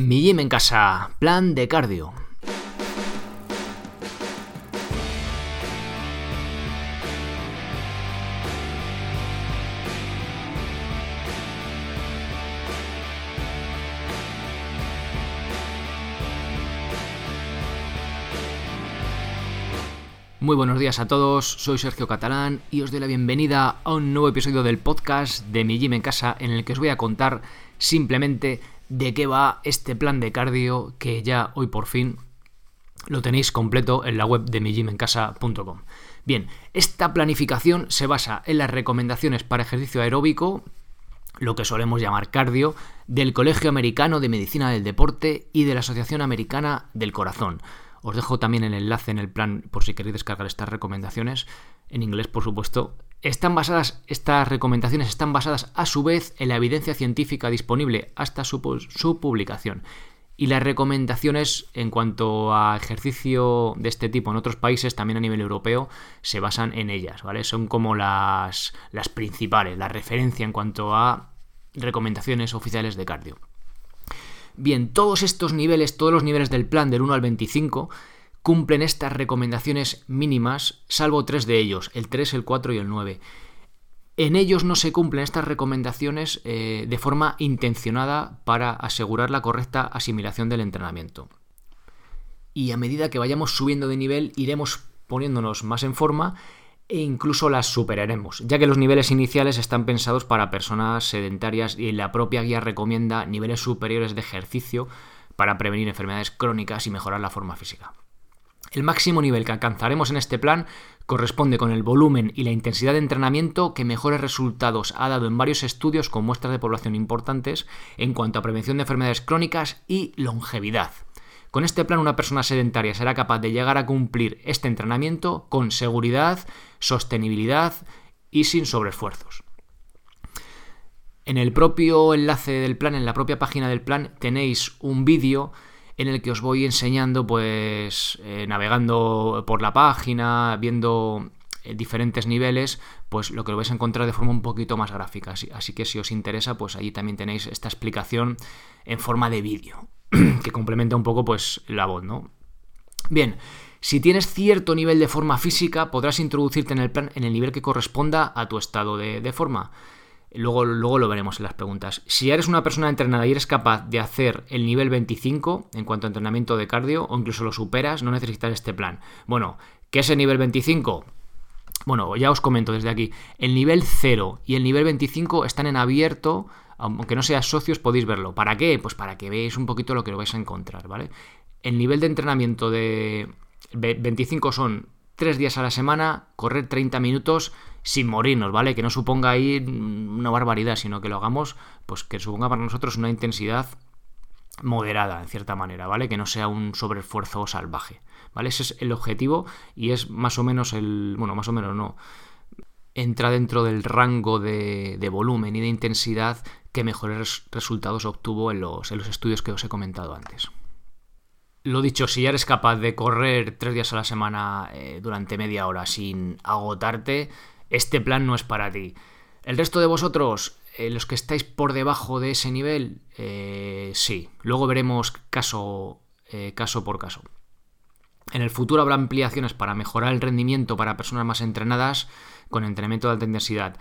Mi gym en casa, plan de cardio. Muy buenos días a todos, soy Sergio Catalán y os doy la bienvenida a un nuevo episodio del podcast de Mi Gym en Casa en el que os voy a contar simplemente de qué va este plan de cardio que ya hoy por fin lo tenéis completo en la web de migymencasa.com. Bien, esta planificación se basa en las recomendaciones para ejercicio aeróbico, lo que solemos llamar cardio, del Colegio Americano de Medicina del Deporte y de la Asociación Americana del Corazón. Os dejo también el enlace en el plan por si queréis descargar estas recomendaciones, en inglés por supuesto. Están basadas, estas recomendaciones están basadas a su vez en la evidencia científica disponible hasta su, publicación. Y las recomendaciones en cuanto a ejercicio de este tipo en otros países, también a nivel europeo, se basan en ellas, ¿vale? Son como las, las principales, la referencia en cuanto a recomendaciones oficiales de cardio. Bien, todos estos niveles, todos los niveles del plan del 1 al 25, cumplen estas recomendaciones mínimas, salvo tres de ellos, el 3, el 4 y el 9. En ellos no se cumplen estas recomendaciones eh, de forma intencionada para asegurar la correcta asimilación del entrenamiento. Y a medida que vayamos subiendo de nivel, iremos poniéndonos más en forma e incluso las superaremos, ya que los niveles iniciales están pensados para personas sedentarias y la propia guía recomienda niveles superiores de ejercicio para prevenir enfermedades crónicas y mejorar la forma física. El máximo nivel que alcanzaremos en este plan corresponde con el volumen y la intensidad de entrenamiento que mejores resultados ha dado en varios estudios con muestras de población importantes en cuanto a prevención de enfermedades crónicas y longevidad. Con este plan una persona sedentaria será capaz de llegar a cumplir este entrenamiento con seguridad, sostenibilidad y sin sobreesfuerzos. En el propio enlace del plan, en la propia página del plan, tenéis un vídeo en el que os voy enseñando, pues, eh, navegando por la página, viendo eh, diferentes niveles, pues lo que lo vais a encontrar de forma un poquito más gráfica. Así, así que si os interesa, pues allí también tenéis esta explicación en forma de vídeo. que complementa un poco pues la voz, ¿no? Bien, si tienes cierto nivel de forma física, podrás introducirte en el plan en el nivel que corresponda a tu estado de, forma. Luego, luego, lo veremos en las preguntas. Si eres una persona entrenada y eres capaz de hacer el nivel 25 en cuanto a entrenamiento de cardio, o incluso lo superas, no necesitas este plan. Bueno, ¿qué es el nivel 25? Bueno, ya os comento desde aquí. El nivel 0 y el nivel 25 están en abierto aunque no seas socios, podéis verlo. ¿Para qué? Pues para que veáis un poquito lo que lo vais a encontrar, ¿vale? El nivel de entrenamiento de 25 son 3 días a la semana, correr 30 minutos sin morirnos, ¿vale? Que no suponga ahí una barbaridad, sino que lo hagamos, pues que suponga para nosotros una intensidad moderada, en cierta manera, ¿vale? Que no sea un sobreesfuerzo salvaje, ¿vale? Ese es el objetivo y es más o menos el... Bueno, más o menos no entra dentro del rango de, volumen y de intensidad que mejores resultados obtuvo en los, en los estudios que os he comentado antes. Lo dicho, si ya eres capaz de correr tres días a la semana eh, durante media hora sin agotarte, este plan no es para ti. El resto de vosotros, eh, los que estáis por debajo de ese nivel, eh, sí. Luego veremos caso, caso por caso. En el futuro habrá ampliaciones para mejorar el rendimiento para personas más entrenadas con entrenamiento de alta intensidad.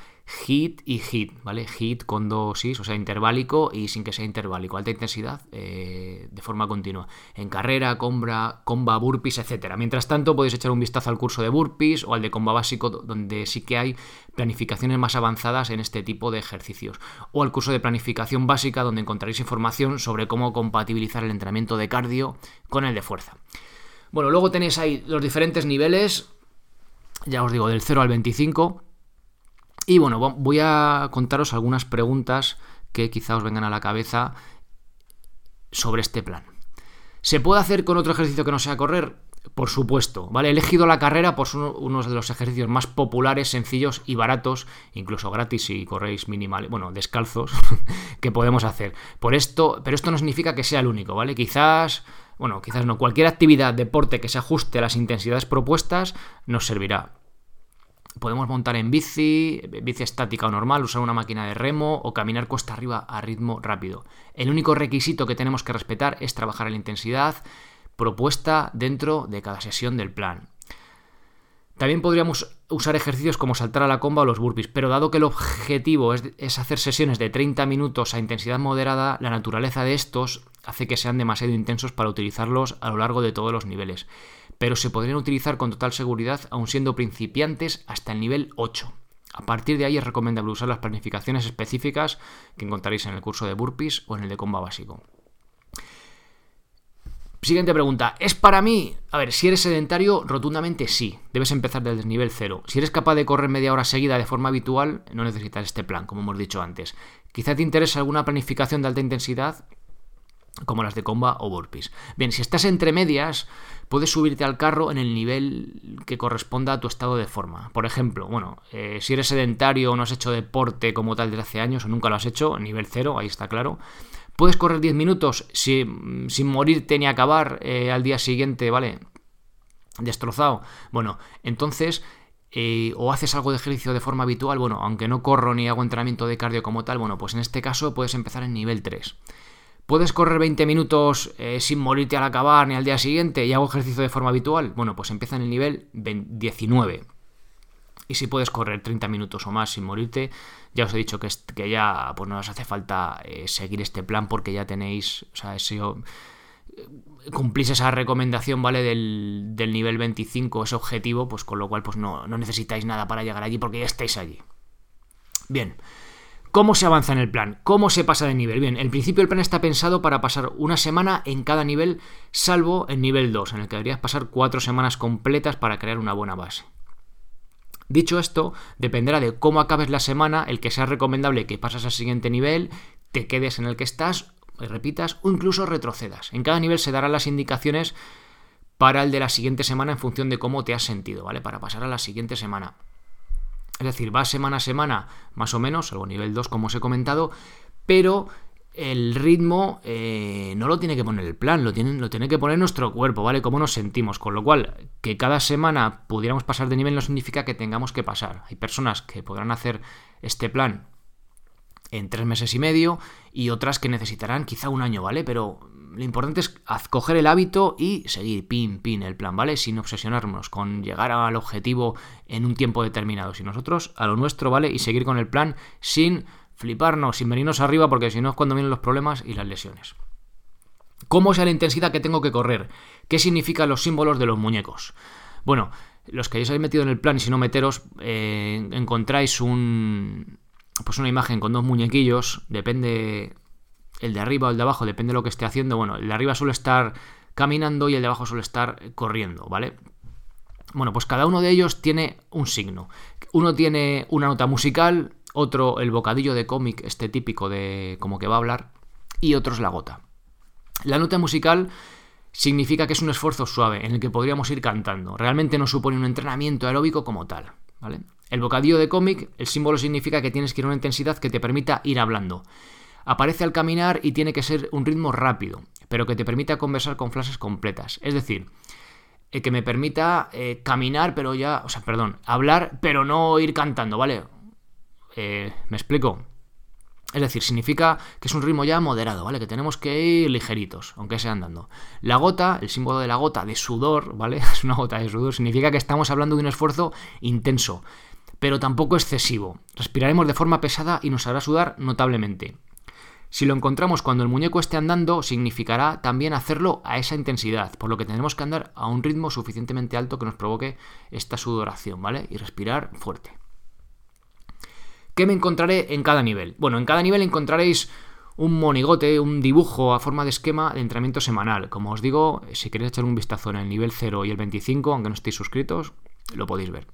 HIT y HIT, ¿vale? HIT con dosis, o sea, interválico y sin que sea interválico. Alta intensidad eh, de forma continua. En carrera, comba, comba, burpees, etc. Mientras tanto, podéis echar un vistazo al curso de burpees o al de comba básico, donde sí que hay planificaciones más avanzadas en este tipo de ejercicios. O al curso de planificación básica, donde encontraréis información sobre cómo compatibilizar el entrenamiento de cardio con el de fuerza. Bueno, luego tenéis ahí los diferentes niveles ya os digo, del 0 al 25. Y bueno, voy a contaros algunas preguntas que quizá os vengan a la cabeza sobre este plan. ¿Se puede hacer con otro ejercicio que no sea correr? Por supuesto, ¿vale? He elegido la carrera por uno de los ejercicios más populares, sencillos y baratos, incluso gratis si corréis minimal, bueno, descalzos, que podemos hacer. Por esto, pero esto no significa que sea el único, ¿vale? Quizás bueno, quizás no, cualquier actividad, deporte que se ajuste a las intensidades propuestas nos servirá. Podemos montar en bici, bici estática o normal, usar una máquina de remo o caminar cuesta arriba a ritmo rápido. El único requisito que tenemos que respetar es trabajar a la intensidad propuesta dentro de cada sesión del plan. También podríamos usar ejercicios como saltar a la comba o los burpees, pero dado que el objetivo es, hacer sesiones de 30 minutos a intensidad moderada, la naturaleza de estos hace que sean demasiado intensos para utilizarlos a lo largo de todos los niveles. Pero se podrían utilizar con total seguridad, aun siendo principiantes, hasta el nivel 8. A partir de ahí es recomendable usar las planificaciones específicas que encontraréis en el curso de burpees o en el de comba básico. Siguiente pregunta, ¿es para mí? A ver, si eres sedentario, rotundamente sí, debes empezar desde el nivel cero. Si eres capaz de correr media hora seguida de forma habitual, no necesitas este plan, como hemos dicho antes. Quizá te interese alguna planificación de alta intensidad, como las de comba o burpees. Bien, si estás entre medias, puedes subirte al carro en el nivel que corresponda a tu estado de forma. Por ejemplo, bueno, eh, si eres sedentario o no has hecho deporte como tal desde hace años o nunca lo has hecho, nivel cero, ahí está claro Puedes correr 10 minutos sin, sin morirte ni acabar eh, al día siguiente, ¿vale? Destrozado. Bueno, entonces eh, o haces algo de ejercicio de forma habitual, bueno, aunque no corro ni hago entrenamiento de cardio como tal, bueno, pues en este caso puedes empezar en nivel 3. ¿Puedes correr 20 minutos eh, sin morirte al acabar ni al día siguiente y hago ejercicio de forma habitual? Bueno, pues empieza en el nivel 19. Y si puedes correr 30 minutos o más sin morirte, ya os he dicho que, ya pues no os hace falta eh, seguir este plan porque ya tenéis, o sea, eh, cumplís esa recomendación, ¿vale? Del, nivel 25, ese objetivo, pues con lo cual pues no, no necesitáis nada para llegar allí porque ya estáis allí. Bien. ¿Cómo se avanza en el plan? ¿Cómo se pasa de nivel? Bien, en principio el plan está pensado para pasar una semana en cada nivel, salvo en nivel 2, en el que deberías pasar cuatro semanas completas para crear una buena base. Dicho esto, dependerá de cómo acabes la semana el que sea recomendable que pases al siguiente nivel, te quedes en el que estás, repitas o incluso retrocedas. En cada nivel se darán las indicaciones para el de la siguiente semana en función de cómo te has sentido, ¿vale? Para pasar a la siguiente semana. Es decir, va semana a semana, más o menos, algo nivel 2 como os he comentado, pero el ritmo eh, no lo tiene que poner el plan, lo tiene, lo tiene que poner nuestro cuerpo, ¿vale? Cómo nos sentimos. Con lo cual, que cada semana pudiéramos pasar de nivel no significa que tengamos que pasar. Hay personas que podrán hacer este plan en tres meses y medio y otras que necesitarán quizá un año, ¿vale? Pero lo importante es coger el hábito y seguir pin, pin el plan, ¿vale? Sin obsesionarnos con llegar al objetivo en un tiempo determinado. Si nosotros a lo nuestro, ¿vale? Y seguir con el plan sin fliparnos, sin venirnos arriba, porque si no es cuando vienen los problemas y las lesiones. ¿Cómo es la intensidad que tengo que correr? ¿Qué significan los símbolos de los muñecos? Bueno, los que habéis metido en el plan y si no meteros, eh, encontráis un, pues una imagen con dos muñequillos, depende el de arriba o el de abajo, depende de lo que esté haciendo. Bueno, el de arriba suele estar caminando y el de abajo suele estar corriendo, ¿vale? Bueno, pues cada uno de ellos tiene un signo. Uno tiene una nota musical, otro el bocadillo de cómic, este típico de como que va a hablar, y otro es la gota. La nota musical significa que es un esfuerzo suave en el que podríamos ir cantando. Realmente no supone un entrenamiento aeróbico como tal. ¿vale? El bocadillo de cómic, el símbolo significa que tienes que ir a una intensidad que te permita ir hablando. Aparece al caminar y tiene que ser un ritmo rápido, pero que te permita conversar con frases completas. Es decir, eh, que me permita eh, caminar, pero ya, o sea, perdón, hablar, pero no ir cantando, ¿vale? Eh, ¿Me explico? Es decir, significa que es un ritmo ya moderado, ¿vale? Que tenemos que ir ligeritos, aunque sea andando. La gota, el símbolo de la gota de sudor, ¿vale? Es una gota de sudor, significa que estamos hablando de un esfuerzo intenso, pero tampoco excesivo. Respiraremos de forma pesada y nos hará sudar notablemente. Si lo encontramos cuando el muñeco esté andando, significará también hacerlo a esa intensidad, por lo que tendremos que andar a un ritmo suficientemente alto que nos provoque esta sudoración, ¿vale? Y respirar fuerte. ¿Qué me encontraré en cada nivel? Bueno, en cada nivel encontraréis un monigote, un dibujo a forma de esquema de entrenamiento semanal. Como os digo, si queréis echar un vistazo en el nivel 0 y el 25, aunque no estéis suscritos, lo podéis ver.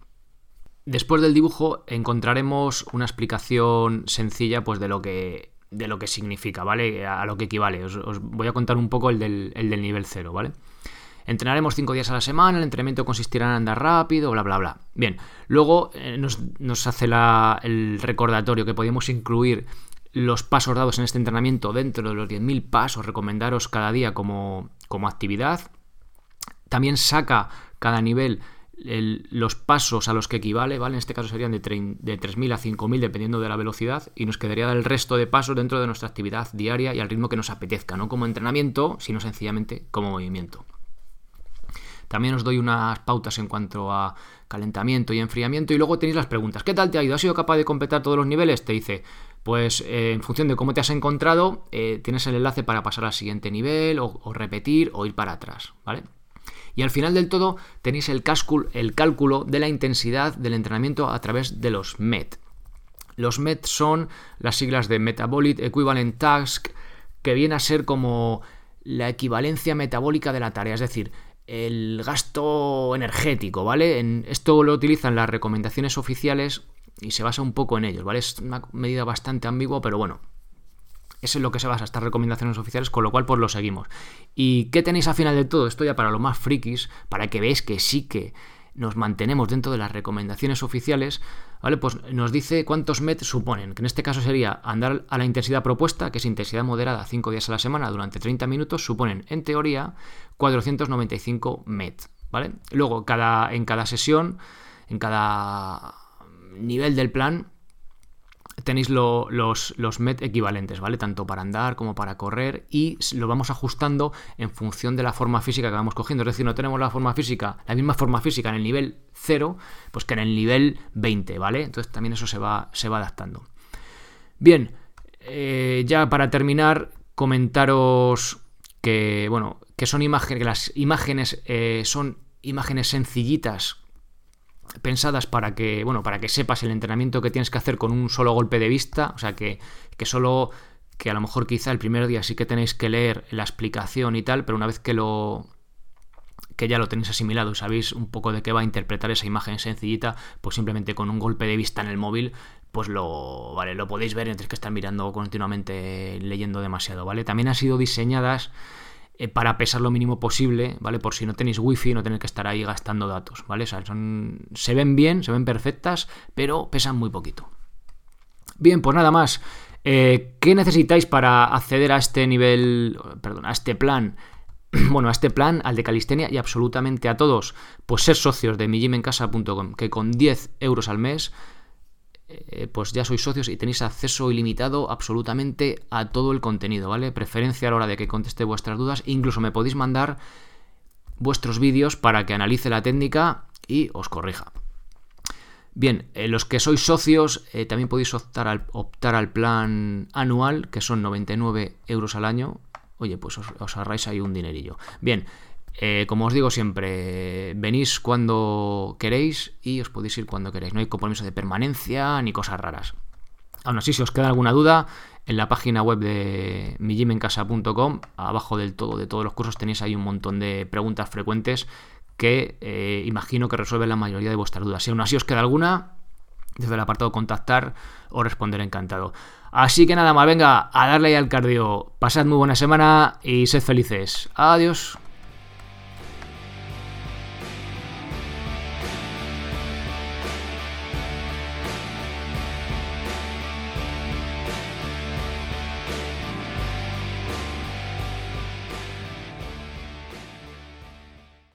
Después del dibujo encontraremos una explicación sencilla pues, de, lo que, de lo que significa, ¿vale? A lo que equivale. Os, voy a contar un poco el del, el del nivel 0, ¿vale? Entrenaremos cinco días a la semana, el entrenamiento consistirá en andar rápido, bla, bla, bla. Bien, luego eh, nos, hace el recordatorio que podemos incluir los pasos dados en este entrenamiento dentro de los 10.000 pasos recomendaros cada día como, actividad. También saca cada nivel los pasos a los que equivale, ¿vale? En este caso serían de, de 3.000 a 5.000 dependiendo de la velocidad y nos quedaría el resto de pasos dentro de nuestra actividad diaria y al ritmo que nos apetezca, no como entrenamiento, sino sencillamente como movimiento. También os doy unas pautas en cuanto a calentamiento y enfriamiento y luego tenéis las preguntas. ¿Qué tal te ha ido? ¿Has sido capaz de completar todos los niveles? Te dice, pues eh, en función de cómo te has encontrado, eh, tienes el enlace para pasar al siguiente nivel o, repetir o ir para atrás, ¿vale? Y al final del todo tenéis el, el cálculo de la intensidad del entrenamiento a través de los MET. Los MET son las siglas de Metabolic Equivalent Task, que viene a ser como la equivalencia metabólica de la tarea, es decir, el gasto energético, ¿vale? En, esto lo utilizan las recomendaciones oficiales y se basa un poco en ellos, ¿vale? Es una medida bastante ambigua, pero bueno, eso es lo que se basa estas recomendaciones oficiales, con lo cual pues lo seguimos. ¿Y qué tenéis al final de todo? Esto ya para los más frikis, para que veáis que sí que nos mantenemos dentro de las recomendaciones oficiales, ¿vale? Pues nos dice cuántos MET suponen, que en este caso sería andar a la intensidad propuesta, que es intensidad moderada 5 días a la semana durante 30 minutos, suponen en teoría 495 MET, ¿vale? Luego, cada, en cada sesión, en cada nivel del plan, tenéis los, los MET equivalentes, ¿vale? Tanto para andar como para correr y lo vamos ajustando en función de la forma física que vamos cogiendo. Es decir, no tenemos la forma física, la misma forma física en el nivel 0, pues que en el nivel 20, ¿vale? Entonces también eso se va, se va adaptando. Bien, eh, ya para terminar, comentaros que, bueno, que son imágenes, que las imágenes eh, son imágenes sencillitas pensadas para que, bueno, para que sepas el entrenamiento que tienes que hacer con un solo golpe de vista, o sea, que, que solo que a lo mejor quizá el primer día sí que tenéis que leer la explicación y tal, pero una vez que lo que ya lo tenéis asimilado y sabéis un poco de qué va a interpretar esa imagen sencillita, pues simplemente con un golpe de vista en el móvil, pues lo, vale, lo podéis ver, no que estar mirando continuamente, leyendo demasiado, ¿vale? También han sido diseñadas eh, para pesar lo mínimo posible, ¿vale? Por si no tenéis wifi, no tenéis que estar ahí gastando datos, ¿vale? O sea, son, se ven bien, se ven perfectas, pero pesan muy poquito. Bien, pues nada más. Eh, ¿Qué necesitáis para acceder a este nivel, perdón, a este plan? Bueno, a este plan, al de calistenia y absolutamente a todos, pues ser socios de mijimencasa.com, que con 10 euros al mes eh, pues ya sois socios y tenéis acceso ilimitado absolutamente a todo el contenido, ¿vale? Preferencia a la hora de que conteste vuestras dudas, incluso me podéis mandar vuestros vídeos para que analice la técnica y os corrija. Bien, eh, los que sois socios eh, también podéis optar al, optar al, plan anual, que son 99 euros al año. Oye, pues os, os ahorráis ahí un dinerillo. Bien, eh, como os digo siempre, venís cuando queréis y os podéis ir cuando queréis. No hay compromiso de permanencia ni cosas raras. Aún así, si os queda alguna duda, en la página web de mijimencasa.com, abajo del todo de todos los cursos, tenéis ahí un montón de preguntas frecuentes que eh, imagino que resuelven la mayoría de vuestras dudas. Si aún así os queda alguna, desde el apartado contactar, os responderé encantado. Así que nada más, venga, a darle ahí al cardio. Pasad muy buena semana y sed felices. Adiós.